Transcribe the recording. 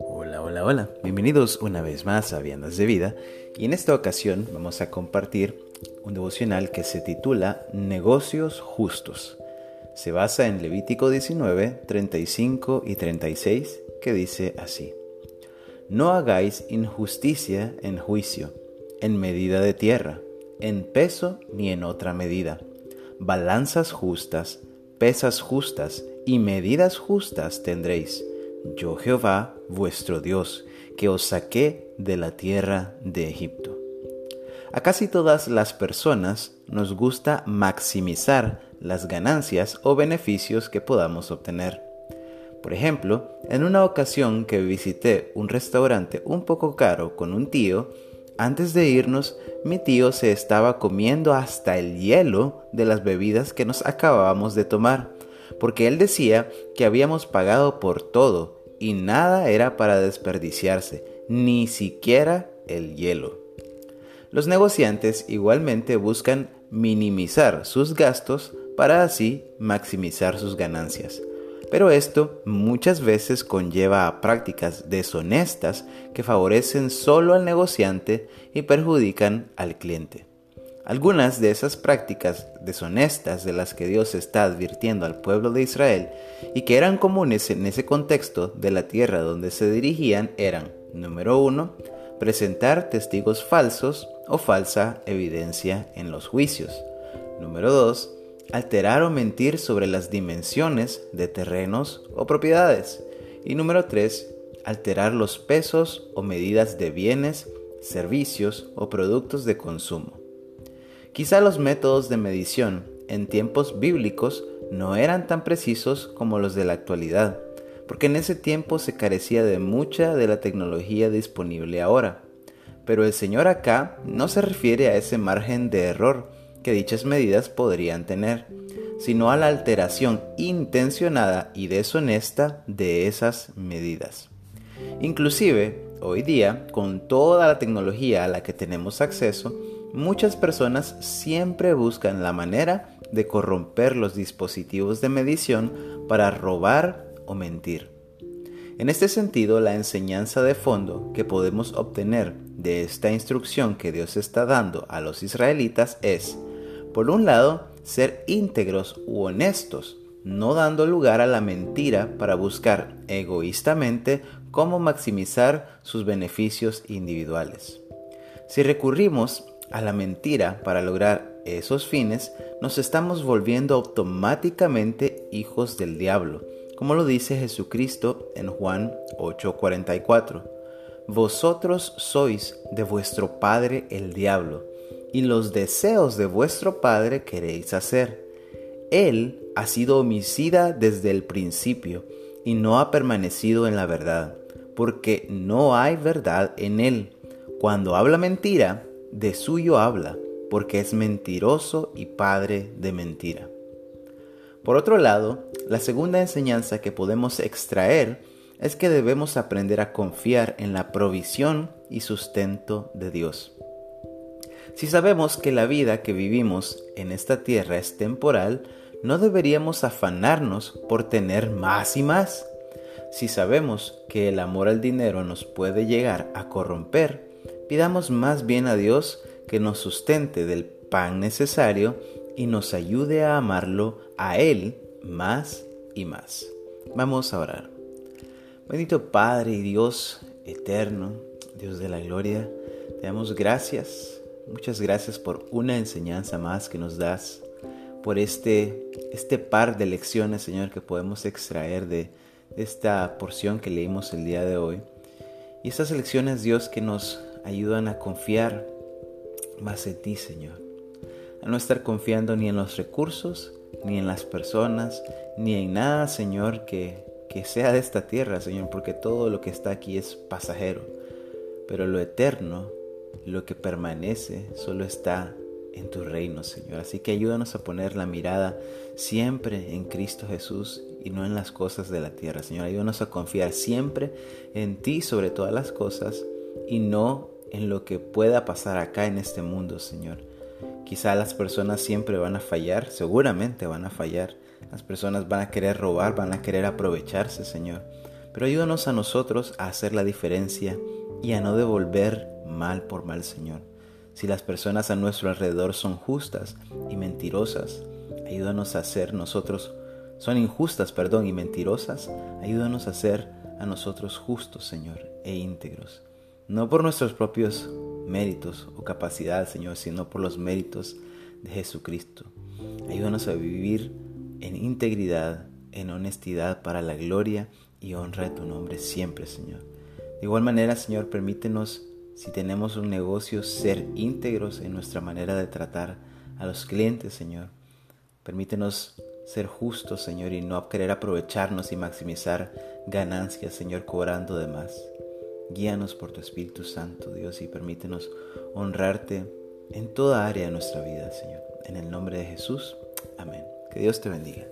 Hola, hola, hola. Bienvenidos una vez más a Viandas de Vida y en esta ocasión vamos a compartir un devocional que se titula Negocios Justos. Se basa en Levítico 19, 35 y 36 que dice así. No hagáis injusticia en juicio, en medida de tierra, en peso ni en otra medida. Balanzas justas, pesas justas y medidas justas tendréis. Yo Jehová, vuestro Dios, que os saqué de la tierra de Egipto. A casi todas las personas nos gusta maximizar las ganancias o beneficios que podamos obtener. Por ejemplo, en una ocasión que visité un restaurante un poco caro con un tío, antes de irnos, mi tío se estaba comiendo hasta el hielo de las bebidas que nos acabábamos de tomar, porque él decía que habíamos pagado por todo y nada era para desperdiciarse, ni siquiera el hielo. Los negociantes igualmente buscan minimizar sus gastos para así maximizar sus ganancias. Pero esto muchas veces conlleva a prácticas deshonestas que favorecen solo al negociante y perjudican al cliente. Algunas de esas prácticas deshonestas de las que Dios está advirtiendo al pueblo de Israel y que eran comunes en ese contexto de la tierra donde se dirigían eran, número uno, presentar testigos falsos o falsa evidencia en los juicios. Número 2 alterar o mentir sobre las dimensiones de terrenos o propiedades. Y número 3, alterar los pesos o medidas de bienes, servicios o productos de consumo. Quizá los métodos de medición en tiempos bíblicos no eran tan precisos como los de la actualidad, porque en ese tiempo se carecía de mucha de la tecnología disponible ahora. Pero el Señor acá no se refiere a ese margen de error, que dichas medidas podrían tener, sino a la alteración intencionada y deshonesta de esas medidas. Inclusive, hoy día, con toda la tecnología a la que tenemos acceso, muchas personas siempre buscan la manera de corromper los dispositivos de medición para robar o mentir. En este sentido, la enseñanza de fondo que podemos obtener de esta instrucción que Dios está dando a los israelitas es, por un lado, ser íntegros u honestos, no dando lugar a la mentira para buscar egoístamente cómo maximizar sus beneficios individuales. Si recurrimos a la mentira para lograr esos fines, nos estamos volviendo automáticamente hijos del diablo, como lo dice Jesucristo en Juan 8:44. Vosotros sois de vuestro padre el diablo y los deseos de vuestro Padre queréis hacer. Él ha sido homicida desde el principio y no ha permanecido en la verdad, porque no hay verdad en él. Cuando habla mentira, de suyo habla, porque es mentiroso y padre de mentira. Por otro lado, la segunda enseñanza que podemos extraer es que debemos aprender a confiar en la provisión y sustento de Dios. Si sabemos que la vida que vivimos en esta tierra es temporal, no deberíamos afanarnos por tener más y más. Si sabemos que el amor al dinero nos puede llegar a corromper, pidamos más bien a Dios que nos sustente del pan necesario y nos ayude a amarlo a Él más y más. Vamos a orar. Bendito Padre y Dios eterno, Dios de la gloria, te damos gracias Muchas gracias por una enseñanza más que nos das, por este, este par de lecciones, Señor, que podemos extraer de esta porción que leímos el día de hoy. Y estas lecciones, Dios, que nos ayudan a confiar más en ti, Señor. A no estar confiando ni en los recursos, ni en las personas, ni en nada, Señor, que, que sea de esta tierra, Señor, porque todo lo que está aquí es pasajero. Pero lo eterno lo que permanece solo está en tu reino, Señor. Así que ayúdanos a poner la mirada siempre en Cristo Jesús y no en las cosas de la tierra, Señor. Ayúdanos a confiar siempre en ti sobre todas las cosas y no en lo que pueda pasar acá en este mundo, Señor. Quizá las personas siempre van a fallar, seguramente van a fallar, Las personas van a querer robar, van a querer aprovecharse, Señor. Pero ayúdanos a nosotros a hacer la diferencia y a no devolver mal por mal, Señor. Si las personas a nuestro alrededor son justas y mentirosas, ayúdanos a ser nosotros, son injustas, perdón, y mentirosas, ayúdanos a ser a nosotros justos, Señor, e íntegros. No por nuestros propios méritos o capacidades, Señor, sino por los méritos de Jesucristo. Ayúdanos a vivir en integridad, en honestidad para la gloria y honra de tu nombre siempre, Señor. De igual manera, Señor, permítenos, si tenemos un negocio, ser íntegros en nuestra manera de tratar a los clientes, Señor. Permítenos ser justos, Señor, y no querer aprovecharnos y maximizar ganancias, Señor, cobrando de más. Guíanos por tu Espíritu Santo, Dios, y permítenos honrarte en toda área de nuestra vida, Señor. En el nombre de Jesús. Amén. Que Dios te bendiga.